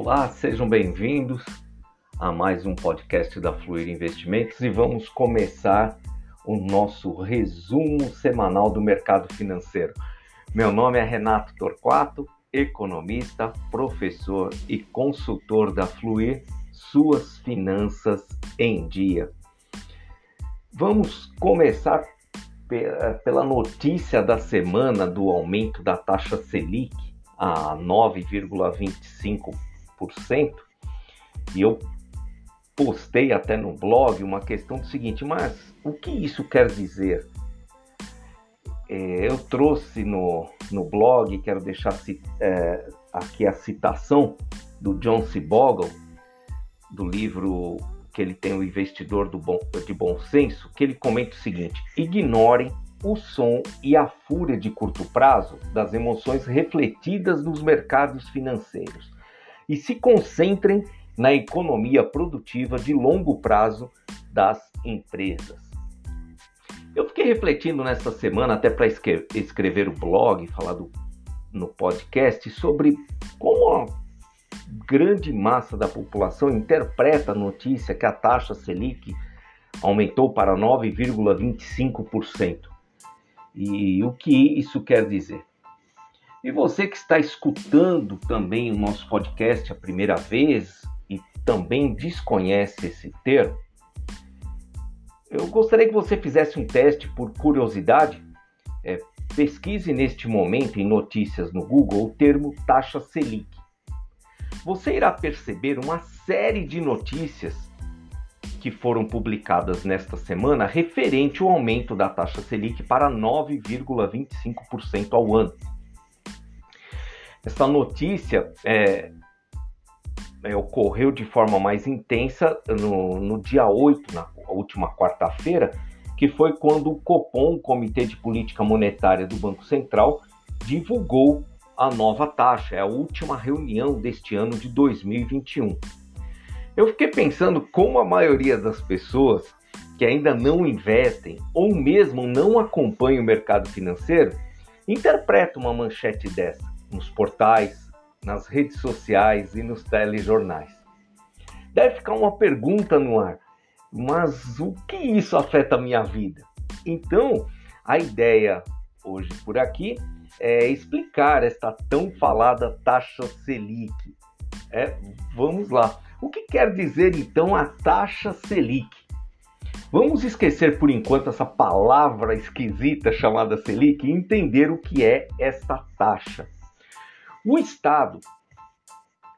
Olá, sejam bem-vindos a mais um podcast da Fluir Investimentos e vamos começar o nosso resumo semanal do mercado financeiro. Meu nome é Renato Torquato, economista, professor e consultor da Fluir, suas finanças em dia. Vamos começar pela notícia da semana do aumento da taxa Selic a 9,25%. E eu postei até no blog uma questão do seguinte, mas o que isso quer dizer? É, eu trouxe no, no blog, quero deixar é, aqui a citação do John C. Bogle, do livro que ele tem o Investidor do bom, de Bom Senso, que ele comenta o seguinte: ignorem o som e a fúria de curto prazo das emoções refletidas nos mercados financeiros e se concentrem na economia produtiva de longo prazo das empresas. Eu fiquei refletindo nesta semana, até para escrever o blog, falar do, no podcast, sobre como grande massa da população interpreta a notícia que a taxa Selic aumentou para 9,25%. E o que isso quer dizer? E você que está escutando também o nosso podcast a primeira vez e também desconhece esse termo, eu gostaria que você fizesse um teste por curiosidade. É, pesquise neste momento em notícias no Google o termo taxa Selic você irá perceber uma série de notícias que foram publicadas nesta semana referente ao aumento da taxa Selic para 9,25% ao ano. Essa notícia é, é, ocorreu de forma mais intensa no, no dia 8, na última quarta-feira, que foi quando o Copom, o Comitê de Política Monetária do Banco Central, divulgou a nova taxa, é a última reunião deste ano de 2021. Eu fiquei pensando como a maioria das pessoas que ainda não investem ou mesmo não acompanham o mercado financeiro interpreta uma manchete dessa nos portais, nas redes sociais e nos telejornais. Deve ficar uma pergunta no ar, mas o que isso afeta a minha vida? Então, a ideia hoje por aqui é, explicar esta tão falada taxa Selic. É, vamos lá. O que quer dizer então a taxa Selic? Vamos esquecer por enquanto essa palavra esquisita chamada Selic e entender o que é esta taxa. O Estado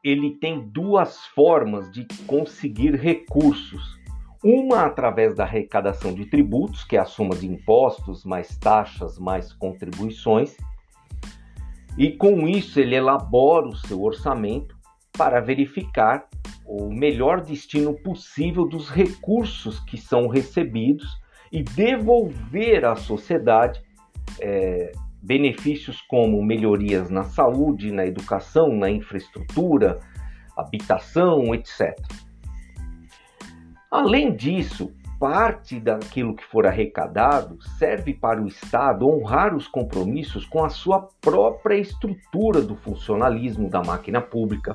ele tem duas formas de conseguir recursos. Uma através da arrecadação de tributos, que é a soma de impostos mais taxas mais contribuições, e com isso ele elabora o seu orçamento para verificar o melhor destino possível dos recursos que são recebidos e devolver à sociedade é, benefícios como melhorias na saúde, na educação, na infraestrutura, habitação, etc. Além disso, parte daquilo que for arrecadado serve para o Estado honrar os compromissos com a sua própria estrutura do funcionalismo da máquina pública,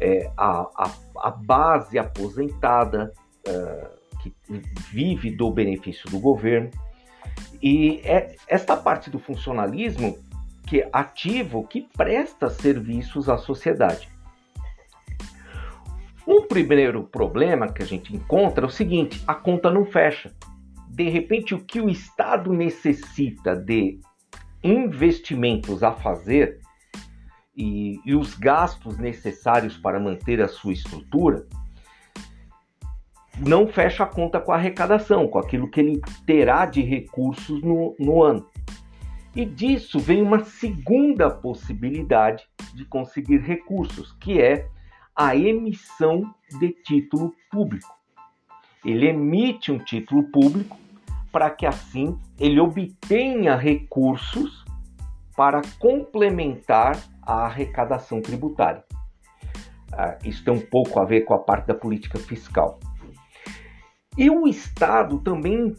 é, a, a, a, base aposentada é, que vive do benefício do governo. E é esta parte do funcionalismo que é ativo que presta serviços à sociedade. Um primeiro problema que a gente encontra é o seguinte: a conta não fecha. De repente, o que o Estado necessita de investimentos a fazer e, e os gastos necessários para manter a sua estrutura não fecha a conta com a arrecadação, com aquilo que ele terá de recursos no, no ano. E disso vem uma segunda possibilidade de conseguir recursos, que é a emissão de título público. Ele emite um título público para que assim ele obtenha recursos para complementar a arrecadação tributária. Ah, isso tem um pouco a ver com a parte da política fiscal. E o Estado também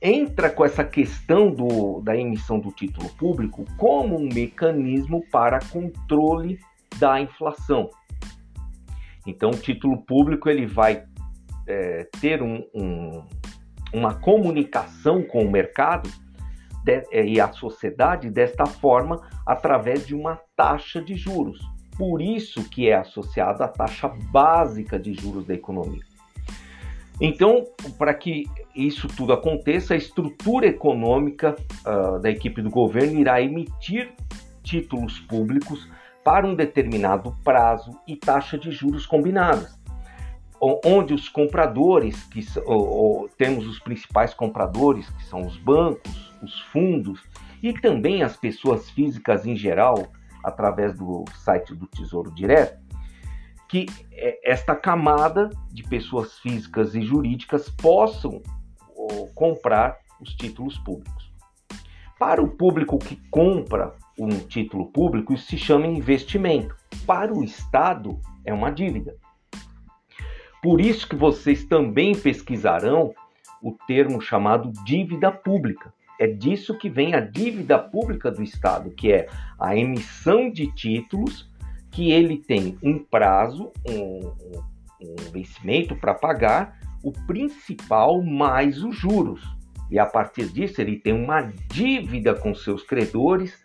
entra com essa questão do, da emissão do título público como um mecanismo para controle da inflação. Então, o título público ele vai é, ter um, um, uma comunicação com o mercado de, é, e a sociedade desta forma através de uma taxa de juros. Por isso que é associada à taxa básica de juros da economia. Então, para que isso tudo aconteça, a estrutura econômica uh, da equipe do governo irá emitir títulos públicos para um determinado prazo e taxa de juros combinadas, onde os compradores, que ou, ou, temos os principais compradores, que são os bancos, os fundos e também as pessoas físicas em geral, através do site do Tesouro Direto, que é, esta camada de pessoas físicas e jurídicas possam comprar os títulos públicos. Para o público que compra um título público, isso se chama investimento. Para o Estado, é uma dívida. Por isso que vocês também pesquisarão o termo chamado dívida pública. É disso que vem a dívida pública do Estado, que é a emissão de títulos que ele tem um prazo, um, um vencimento para pagar, o principal mais os juros. E a partir disso ele tem uma dívida com seus credores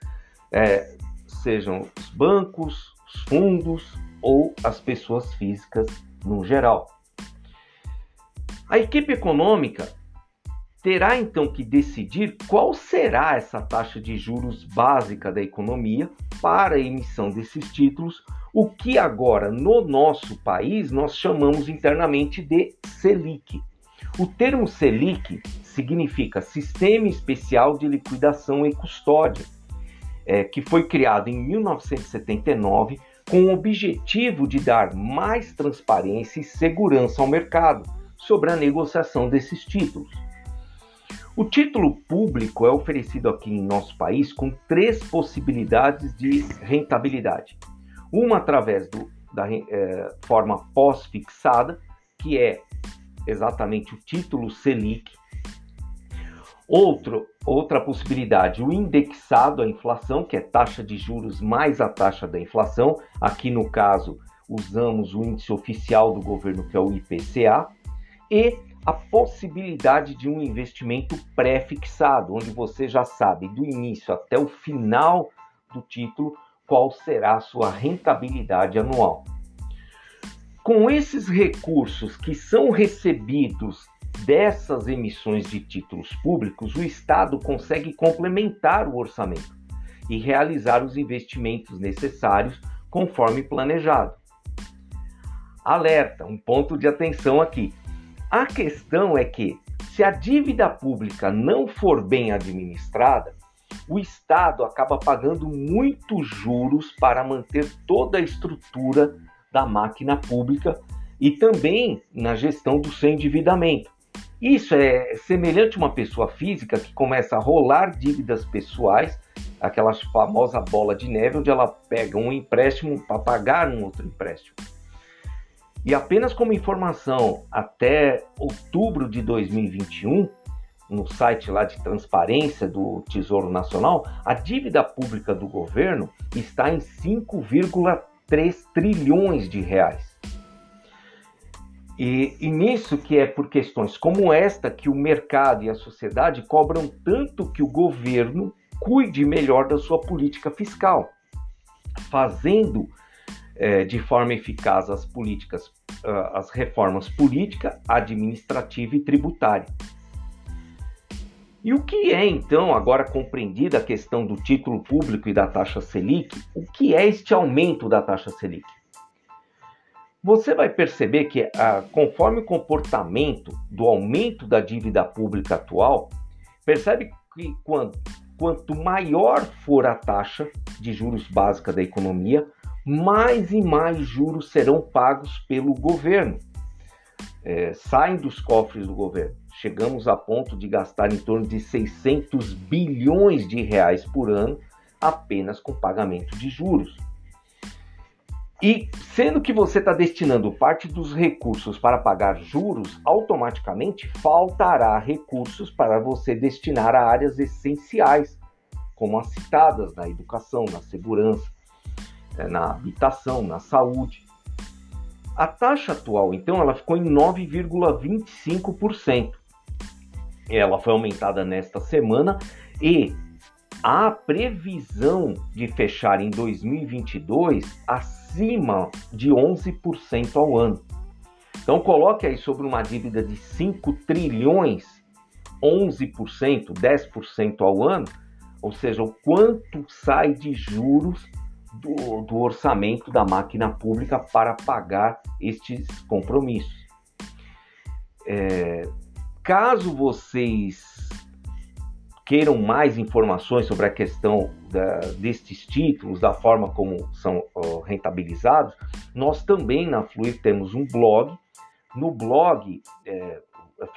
é, sejam os bancos, os fundos ou as pessoas físicas no geral. A equipe econômica terá então que decidir qual será essa taxa de juros básica da economia para a emissão desses títulos, o que agora no nosso país nós chamamos internamente de Selic. O termo Selic significa Sistema Especial de Liquidação e Custódia é, que foi criado em 1979 com o objetivo de dar mais transparência e segurança ao mercado sobre a negociação desses títulos. O título público é oferecido aqui em nosso país com três possibilidades de rentabilidade. Uma através do, da é, forma pós-fixada, que é exatamente o título Selic, Outro, outra possibilidade, o indexado à inflação, que é taxa de juros mais a taxa da inflação. Aqui no caso, usamos o índice oficial do governo, que é o IPCA, e a possibilidade de um investimento pré-fixado, onde você já sabe do início até o final do título qual será a sua rentabilidade anual. Com esses recursos que são recebidos dessas emissões de títulos públicos, o Estado consegue complementar o orçamento e realizar os investimentos necessários conforme planejado. Alerta, um ponto de atenção aqui. A questão é que, se a dívida pública não for bem administrada, o Estado acaba pagando muitos juros para manter toda a estrutura da máquina pública e também na gestão do seu endividamento. Isso é semelhante a uma pessoa física que começa a rolar dívidas pessoais, aquela famosa bola de neve, onde ela pega um empréstimo para pagar um outro empréstimo. E apenas como informação, até outubro de 2021, no site lá de transparência do Tesouro Nacional, a dívida pública do governo está em 5,3 trilhões de reais. E, e nisso que é por questões como esta que o mercado e a sociedade cobram tanto que o governo cuide melhor da sua política fiscal, fazendo é, de forma eficaz as políticas, as reformas política, administrativa e tributária. E o que é então agora compreendida a questão do título público e da taxa Selic? O que é este aumento da taxa Selic? você vai perceber que, ah, conforme o comportamento do aumento da dívida pública atual, percebe que quanto, quanto maior for a taxa de juros básica da economia, mais e mais juros serão pagos pelo governo. É, saem dos cofres do governo. Chegamos a ponto de gastar em torno de 600 bilhões de reais por ano apenas com pagamento de juros. E sendo que você está destinando parte dos recursos para pagar juros, automaticamente faltará recursos para você destinar a áreas essenciais, como as citadas na educação, na segurança. É, na habitação, na saúde. A taxa atual, então, ela ficou em 9,25%. Ela foi aumentada nesta semana e a previsão de fechar em 2022 acima de 11% ao ano. Então coloque aí sobre uma dívida de 5 trilhões, 11%, 10% ao ano, ou seja, o quanto sai de juros do, do orçamento da máquina pública para pagar estes compromissos. É, caso vocês queiram mais informações sobre a questão da, destes títulos, da forma como são rentabilizados, nós também na Fluir temos um blog. No blog, é,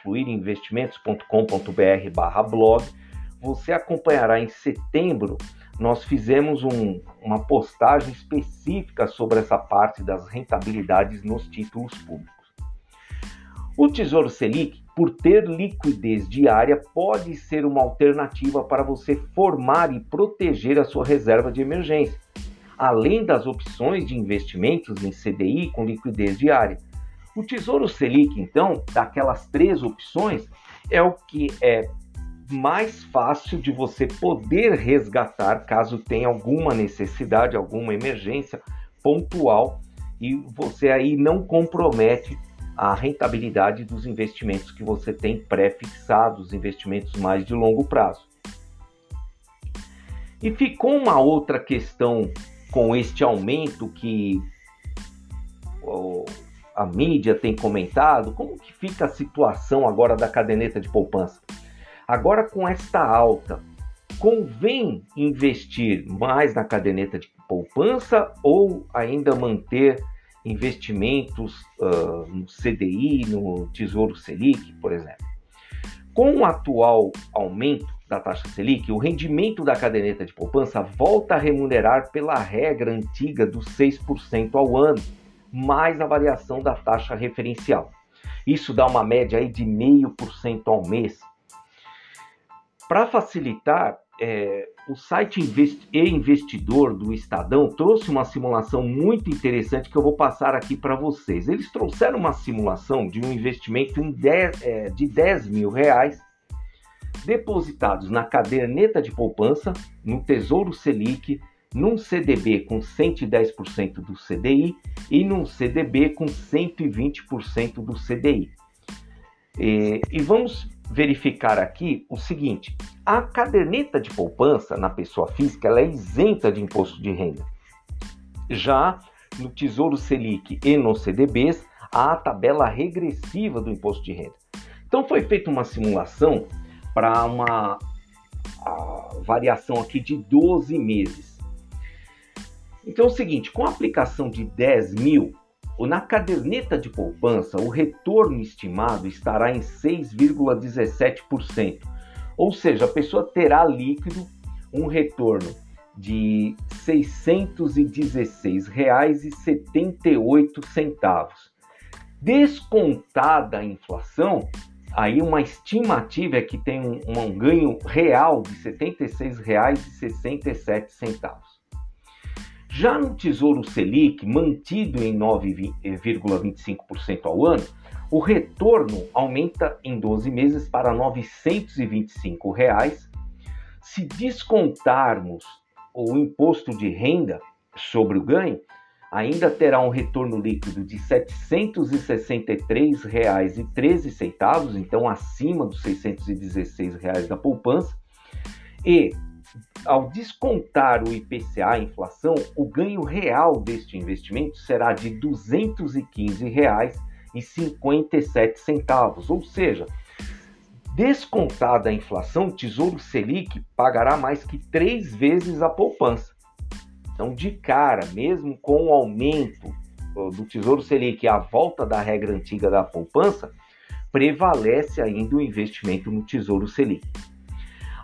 fluirinvestimentos.com.br barra blog, você acompanhará em setembro, nós fizemos um, uma postagem específica sobre essa parte das rentabilidades nos títulos públicos. O Tesouro Selic, por ter liquidez diária, pode ser uma alternativa para você formar e proteger a sua reserva de emergência, além das opções de investimentos em CDI com liquidez diária. O Tesouro Selic, então, daquelas três opções, é o que é mais fácil de você poder resgatar caso tenha alguma necessidade, alguma emergência pontual e você aí não compromete a rentabilidade dos investimentos que você tem pré-fixados, investimentos mais de longo prazo. E ficou uma outra questão com este aumento que a mídia tem comentado, como que fica a situação agora da caderneta de poupança? Agora com esta alta, convém investir mais na caderneta de poupança ou ainda manter investimentos uh, no CDI, no Tesouro Selic, por exemplo. Com o atual aumento da taxa Selic, o rendimento da caderneta de poupança volta a remunerar pela regra antiga dos 6% ao ano, mais a variação da taxa referencial. Isso dá uma média aí de 0,5% ao mês. Para facilitar, é, o site Invest e Investidor do Estadão trouxe uma simulação muito interessante que eu vou passar aqui para vocês. Eles trouxeram uma simulação de um investimento é, de 10 mil reais depositados na caderneta de poupança, no Tesouro Selic, num CDB com 110% do CDI e num CDB com 120% do CDI. E, e vamos verificar aqui o seguinte: a caderneta de poupança na pessoa física ela é isenta de imposto de renda. Já no Tesouro Selic e no CDBs, há a tabela regressiva do imposto de renda. Então foi feita uma simulação para uma variação aqui de 12 meses. Então é o seguinte, com a aplicação de 10 mil, na caderneta de poupança, o retorno estimado estará em 6,17%. Ou seja, a pessoa terá líquido um retorno de R$ 616,78. Descontada a inflação, aí uma estimativa é que tem um, um ganho real de R$ 76,67. Já no Tesouro Selic, mantido em 9,25% ao ano, o retorno aumenta em 12 meses para 925 reais. Se descontarmos o imposto de renda sobre o ganho, ainda terá um retorno líquido de R$ 763,13, então acima dos 616 reais da poupança, e ao descontar o IPCA, a inflação, o ganho real deste investimento será de R$ 215,57, ou seja, descontada a inflação, o Tesouro Selic pagará mais que três vezes a poupança. Então, de cara, mesmo com o aumento do Tesouro Selic e a volta da regra antiga da poupança, prevalece ainda o investimento no Tesouro Selic.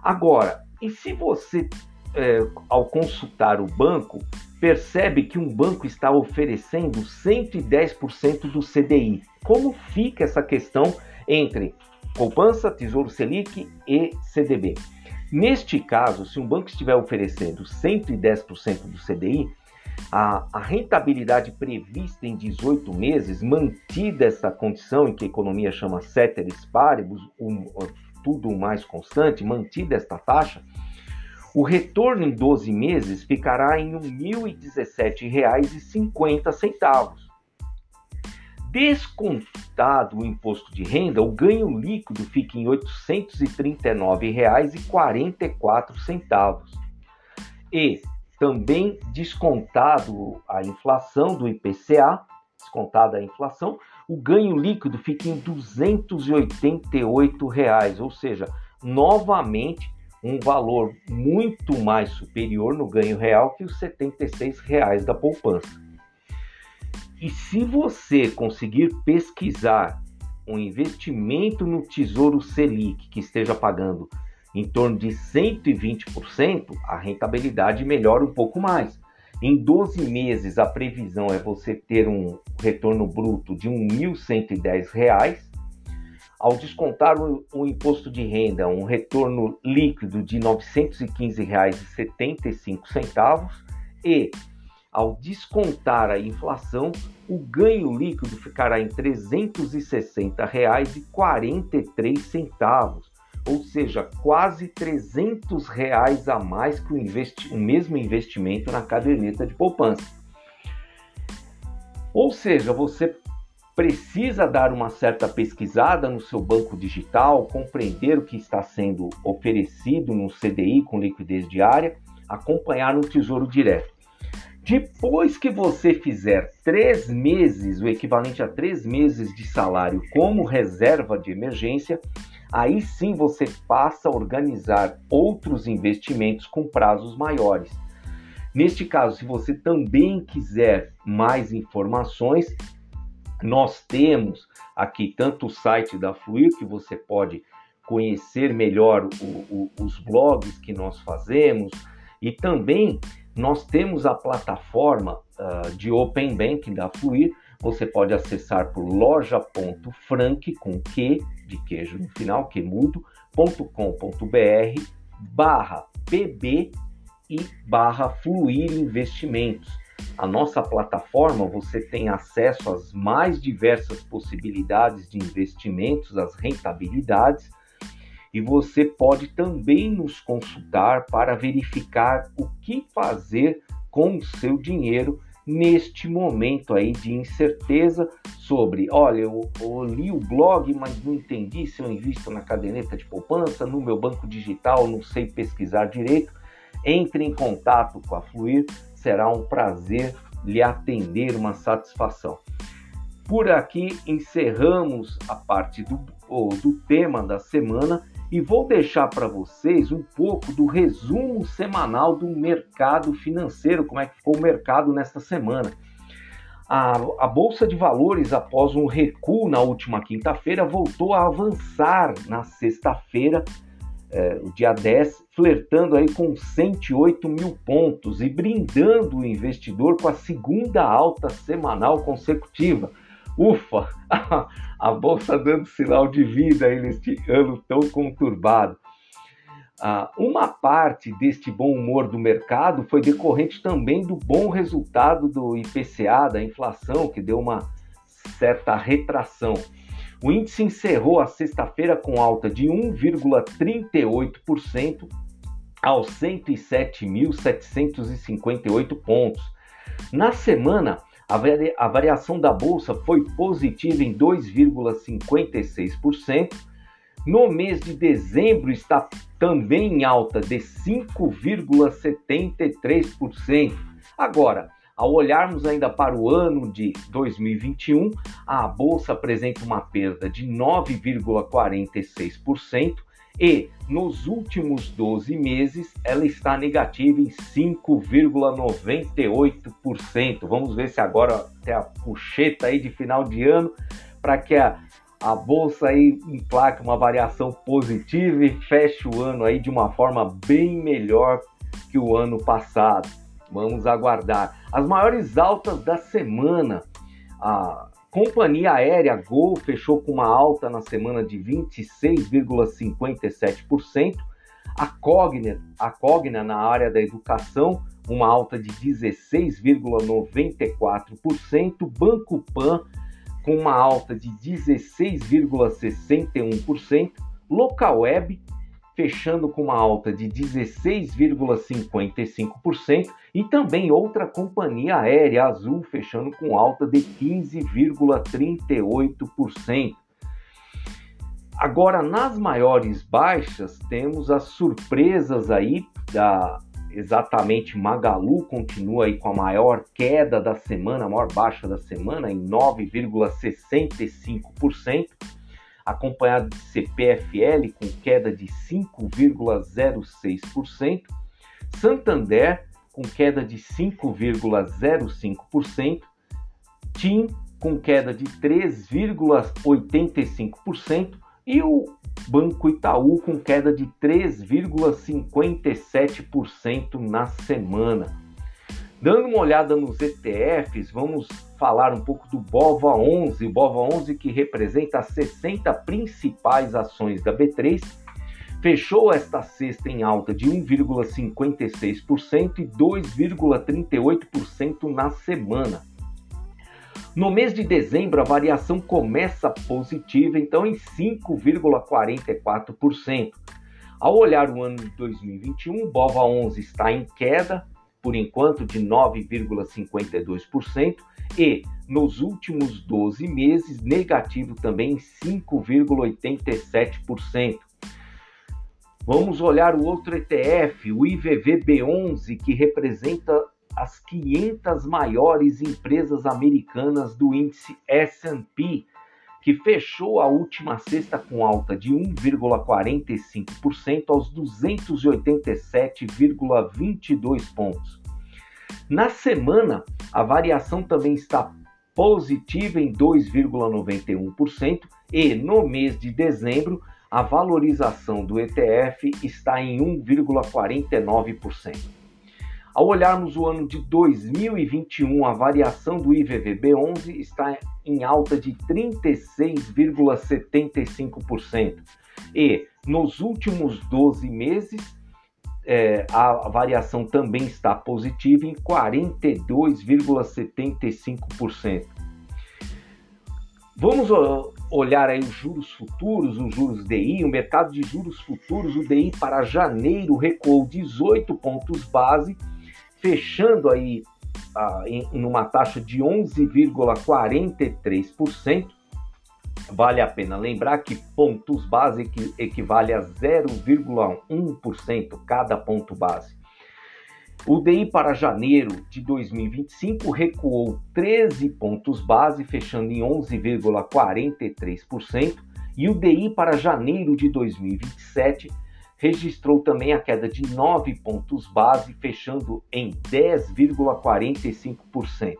Agora, e se você, é, ao consultar o banco, percebe que um banco está oferecendo 110% do CDI, como fica essa questão entre poupança, Tesouro Selic e CDB? Neste caso, se um banco estiver oferecendo 110% do CDI, A, a, rentabilidade prevista em 18 meses, mantida essa condição em que a economia chama ceteris paribus, um, tudo mais constante, mantida esta taxa, o retorno em 12 meses ficará em R$ 1.017,50. Descontado o imposto de renda, o ganho líquido fica em R$ 839,44. E também descontado a inflação do IPCA, descontada a inflação, o ganho líquido fica em 288 reais, ou seja, novamente um valor muito mais superior no ganho real que os 76 reais da poupança. E se você conseguir pesquisar um investimento no Tesouro Selic que esteja pagando em torno de 120%, a rentabilidade melhora um pouco mais. Em 12 meses, a previsão é você ter um retorno bruto de R$ 1.110. Ao descontar o, o, imposto de renda, um retorno líquido de R$ 915,75 e ao descontar a inflação, o ganho líquido ficará em R$ 360,43 ou seja, quase 300 reais a mais que o, investi o mesmo investimento na caderneta de poupança. Ou seja, você precisa dar uma certa pesquisada no seu banco digital, compreender o que está sendo oferecido no CDI com liquidez diária, acompanhar no Tesouro Direto. Depois que você fizer três meses, o equivalente a três meses de salário como reserva de emergência, aí sim você passa a organizar outros investimentos com prazos maiores. Neste caso, se você também quiser mais informações, nós temos aqui tanto o site da Fluir, que você pode conhecer melhor o, o, os blogs que nós fazemos, e também nós temos a plataforma uh, de Open Banking da Fluir, você pode acessar por loja.frank com Q de queijo no final, quemudo.com.br barra pb e barra fluir investimentos. A nossa plataforma você tem acesso às mais diversas possibilidades de investimentos, às rentabilidades, e você pode também nos consultar para verificar o que fazer com o seu dinheiro neste momento aí de incerteza sobre, olha, eu, eu, li o blog, mas não entendi se eu invisto na caderneta de poupança, no meu banco digital, não sei pesquisar direito. Entre em contato com a Fluir, será um prazer lhe atender, uma satisfação. Por aqui encerramos a parte do, do tema da semana e vou deixar para vocês um pouco do resumo semanal do mercado financeiro, como é que ficou o mercado nesta semana. A, a Bolsa de Valores, após um recuo na última quinta-feira, voltou a avançar na sexta-feira, é, o dia 10, flertando aí com 108 mil pontos e brindando o investidor com a segunda alta semanal consecutiva ufa, a bolsa dando sinal de vida neste ano tão conturbado. Ah, uma parte deste bom humor do mercado foi decorrente também do bom resultado do IPCA, da inflação, que deu uma certa retração. O índice encerrou a sexta-feira com alta de 1,38% aos 107.758 pontos. Na semana, a, vari a variação da bolsa foi positiva em 2,56%. No mês de dezembro está também em alta de 5,73%. Agora, ao olharmos ainda para o ano de 2021, a bolsa apresenta uma perda de 9,46% e nos últimos 12 meses ela está negativa em 5,98%. Vamos ver se agora tem a puxeta aí de final de ano para que a, a bolsa aí emplaque uma variação positiva e feche o ano aí de uma forma bem melhor que o ano passado. Vamos aguardar. As maiores altas da semana. A, Companhia aérea Gol fechou com uma alta na semana de 26,57%. A Cogna, a Cogna na área da educação uma alta de 16,94%, Banco Pan com uma alta de 16,61%, Localweb fechando com uma alta de 16,55% e também outra companhia aérea Azul fechando com alta de 15,38%. Agora, nas maiores baixas, temos as surpresas aí da exatamente Magalu continua aí com a maior queda da semana, a maior baixa da semana em 9,65% acompanhado de CPFL com queda de 5,06%, Santander com queda de 5,05%, TIM com queda de 3,85% e o Banco Itaú com queda de 3,57% na semana. Dando uma olhada nos ETFs, vamos falar um pouco do BOVA11, o BOVA11 que representa as 60 principais ações da B3, fechou esta sexta em alta de 1,56% e 2,38% na semana. No mês de dezembro, a variação começa positiva, então em 5,44%. Ao olhar o ano de 2021, o BOVA11 está em queda, por enquanto, de 9,52% e nos últimos 12 meses, negativo também em 5,87%. Vamos olhar o outro ETF, o IVVB11, que representa as 500 maiores empresas americanas do índice S&P, que fechou a última sexta com alta de 1,45% aos 287,22 pontos. Na semana, a variação também está positiva em 2,91% e no mês de dezembro, a valorização do ETF está em 1,49%. Ao olharmos o ano de 2021, a variação do IVVB11 está em alta de 36,75%. E nos últimos 12 meses, é, a variação também está positiva em 42,75%. Vamos olhar aí os juros futuros, os juros DI, o mercado de juros futuros, o DI para janeiro recuou 18 pontos base, fechando aí ah, em, em uma taxa de 11,43%. Vale a pena lembrar que pontos base equivale a 0,1% cada ponto base. O DI para janeiro de 2025 recuou 13 pontos base, fechando em 11,43%, e o DI para janeiro de 2027 registrou também a queda de 9 pontos base, fechando em 10,45%.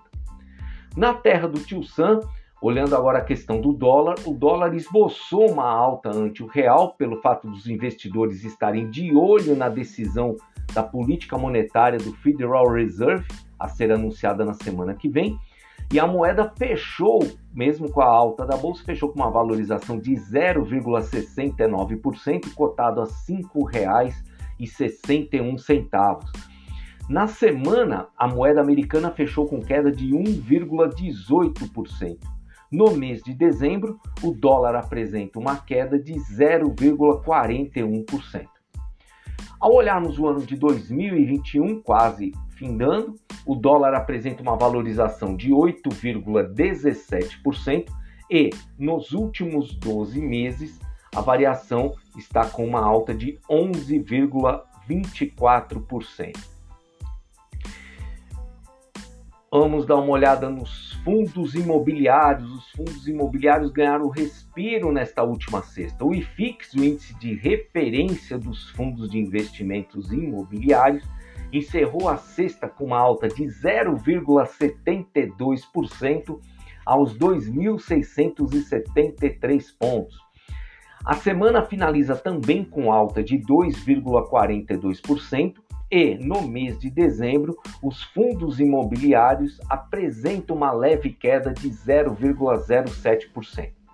Na terra do Tio Sam, Olhando agora a questão do dólar, o dólar esboçou uma alta ante o real pelo fato dos investidores estarem de olho na decisão da política monetária do Federal Reserve a ser anunciada na semana que vem. E a moeda fechou, mesmo com a alta da bolsa, fechou com uma valorização de 0,69%, cotado a R$ 5,61. Na semana, a moeda americana fechou com queda de 1,18%. No mês de dezembro, o dólar apresenta uma queda de 0,41%. Ao olharmos o ano de 2021, quase findando, o dólar apresenta uma valorização de 8,17% e nos últimos 12 meses a variação está com uma alta de 11,24%. Vamos dar uma olhada nos fundos imobiliários. Os fundos imobiliários ganharam respiro nesta última sexta. O IFIX, o índice de referência dos fundos de investimentos imobiliários, encerrou a sexta com uma alta de 0,72% aos 2.673 pontos. A semana finaliza também com alta de 2,42% e no mês de dezembro, os fundos imobiliários apresentam uma leve queda de 0,07%.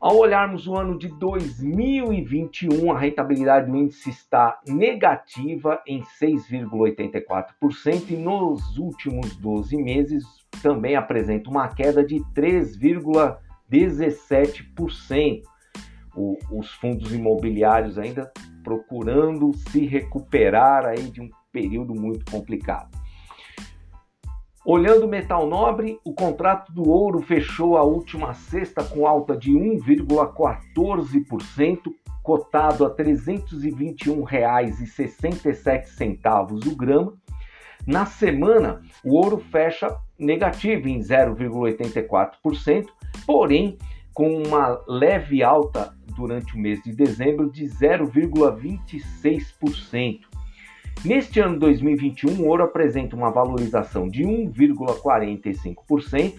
Ao olharmos o ano de 2021, a rentabilidade do índice está negativa em 6,84% e nos últimos 12 meses também apresenta uma queda de 3,17%. os fundos imobiliários ainda procurando se recuperar aí de um período muito complicado. Olhando o metal nobre, o contrato do ouro fechou a última sexta com alta de 1,14%, cotado a R$ 321,67 o grama. Na semana, o ouro fecha negativo em 0,84%, porém com uma leve alta durante o mês de dezembro de 0,26%. Neste ano 2021, o ouro apresenta uma valorização de 1,45%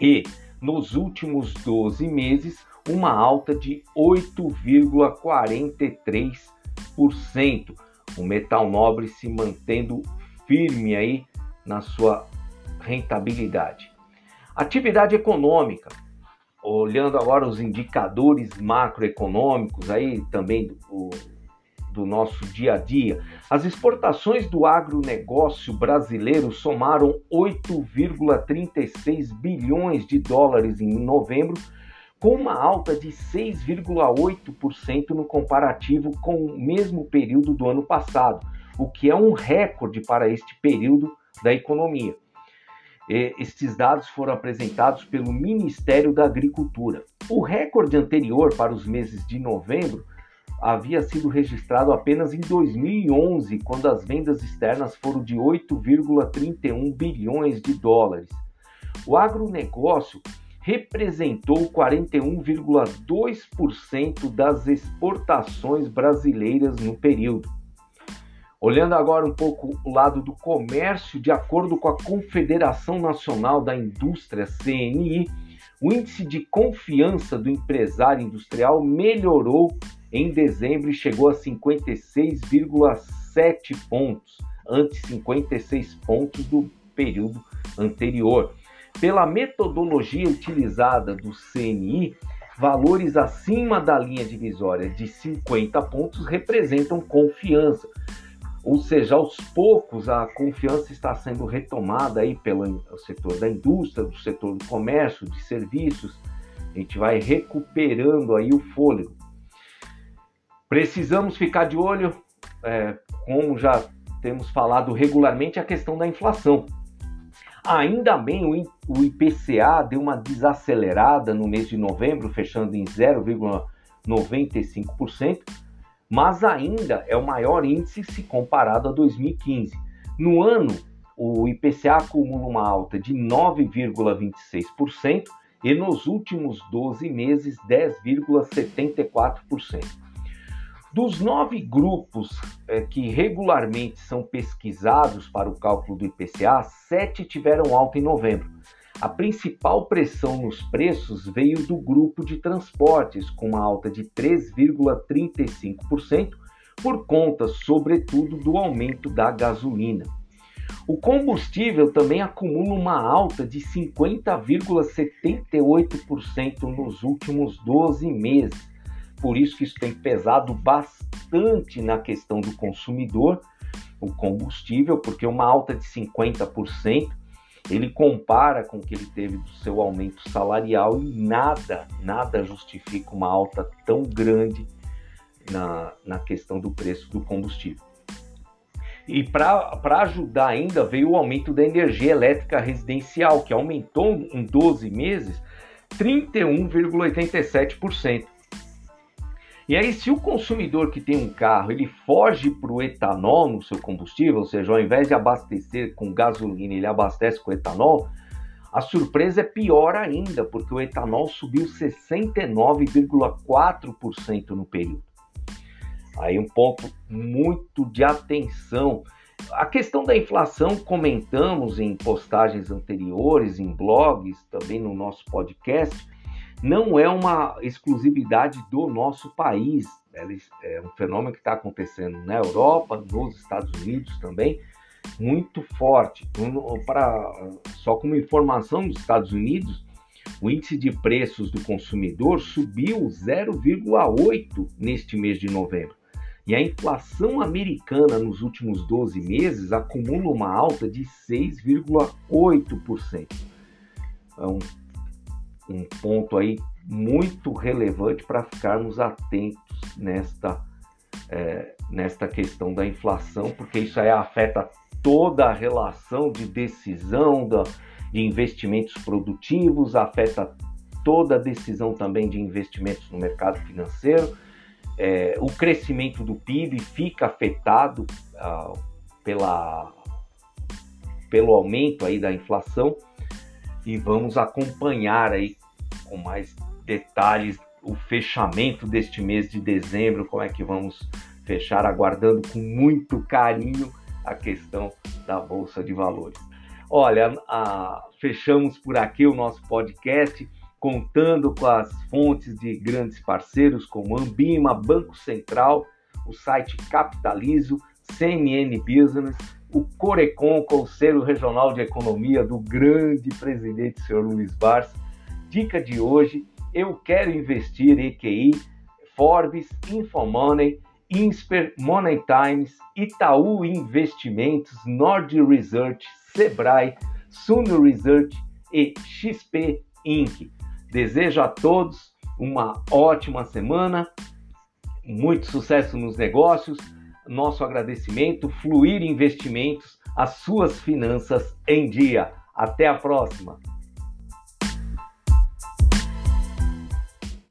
e, nos últimos 12 meses, uma alta de 8,43%. O metal nobre se mantendo firme aí na sua rentabilidade. Atividade econômica. Olhando agora os indicadores macroeconômicos aí também o do nosso dia a dia. As exportações do agronegócio brasileiro somaram 8,36 bilhões de dólares em novembro, com uma alta de 6,8% no comparativo com o mesmo período do ano passado, o que é um recorde para este período da economia. Estes dados foram apresentados pelo Ministério da Agricultura. O recorde anterior para os meses de novembro havia sido registrado apenas em 2011, quando as vendas externas foram de 8,31 bilhões de dólares. O agronegócio representou 41,2% das exportações brasileiras no período. Olhando agora um pouco o lado do comércio, de acordo com a Confederação Nacional da Indústria, CNI, o índice de confiança do empresário industrial melhorou em dezembro chegou a 56,7 pontos, ante 56 pontos do período anterior. Pela metodologia utilizada do CNI, valores acima da linha divisória de 50 pontos representam confiança. Ou seja, aos poucos a confiança está sendo retomada aí pelo setor da indústria, do setor do comércio, de serviços. A gente vai recuperando aí o fôlego. Precisamos ficar de olho, é, como já temos falado regularmente, a questão da inflação. Ainda bem, o IPCA deu uma desacelerada no mês de novembro, fechando em 0,95%, mas ainda é o maior índice se comparado a 2015. No ano, o IPCA acumula uma alta de 9,26% e nos últimos 12 meses 10,74%. Dos nove grupos é, que regularmente são pesquisados para o cálculo do IPCA, sete tiveram alta em novembro. A principal pressão nos preços veio do grupo de transportes, com uma alta de 3,35%, por conta, sobretudo, do aumento da gasolina. O combustível também acumula uma alta de 50,78% nos últimos 12 meses por isso que isso tem pesado bastante na questão do consumidor, o combustível, porque uma alta de 50%, ele compara com o que ele teve do seu aumento salarial e nada, nada justifica uma alta tão grande na, na questão do preço do combustível. E para ajudar ainda veio o aumento da energia elétrica residencial, que aumentou em 12 meses 31,87%. E aí, se o consumidor que tem um carro ele foge para o etanol no seu combustível, ou seja, ao invés de abastecer com gasolina, ele abastece com etanol, a surpresa é pior ainda, porque o etanol subiu 69,4% no período. Aí um ponto muito de atenção. A questão da inflação comentamos em postagens anteriores, em blogs, também no nosso podcast não é uma exclusividade do nosso país. É um fenômeno que está acontecendo na Europa, nos Estados Unidos também, muito forte. Para, só como informação dos Estados Unidos, O índice de preços do consumidor subiu 0,8 neste mês de novembro. E a inflação americana nos últimos 12 meses acumula uma alta de 6,8%. É um, ponto aí muito relevante para ficarmos atentos nesta, é, nesta questão da inflação, porque isso aí afeta toda a relação de decisão da, de investimentos produtivos, afeta toda a decisão também de investimentos no mercado financeiro. É, o crescimento do PIB fica afetado ah, pela, pelo aumento aí da inflação e vamos acompanhar aí com mais detalhes o fechamento deste mês de dezembro, como é que vamos fechar, aguardando com muito carinho a questão da Bolsa de Valores. Olha, a, fechamos por aqui o nosso podcast, contando com as fontes de grandes parceiros como Ambima, Banco Central, o site Capitalizo, CNN Business, o Corecon, Conselho Regional de Economia do grande presidente senhor Luiz Barça. Dica de hoje, eu quero investir EQI, Forbes, Infomoney, Insper, Money Times, Itaú Investimentos, Nord Research, Sebrae, Suno Research e XP Inc. Desejo a todos uma ótima semana, muito sucesso nos negócios, nosso agradecimento, Fluir Investimentos, as suas finanças em dia. Até a próxima!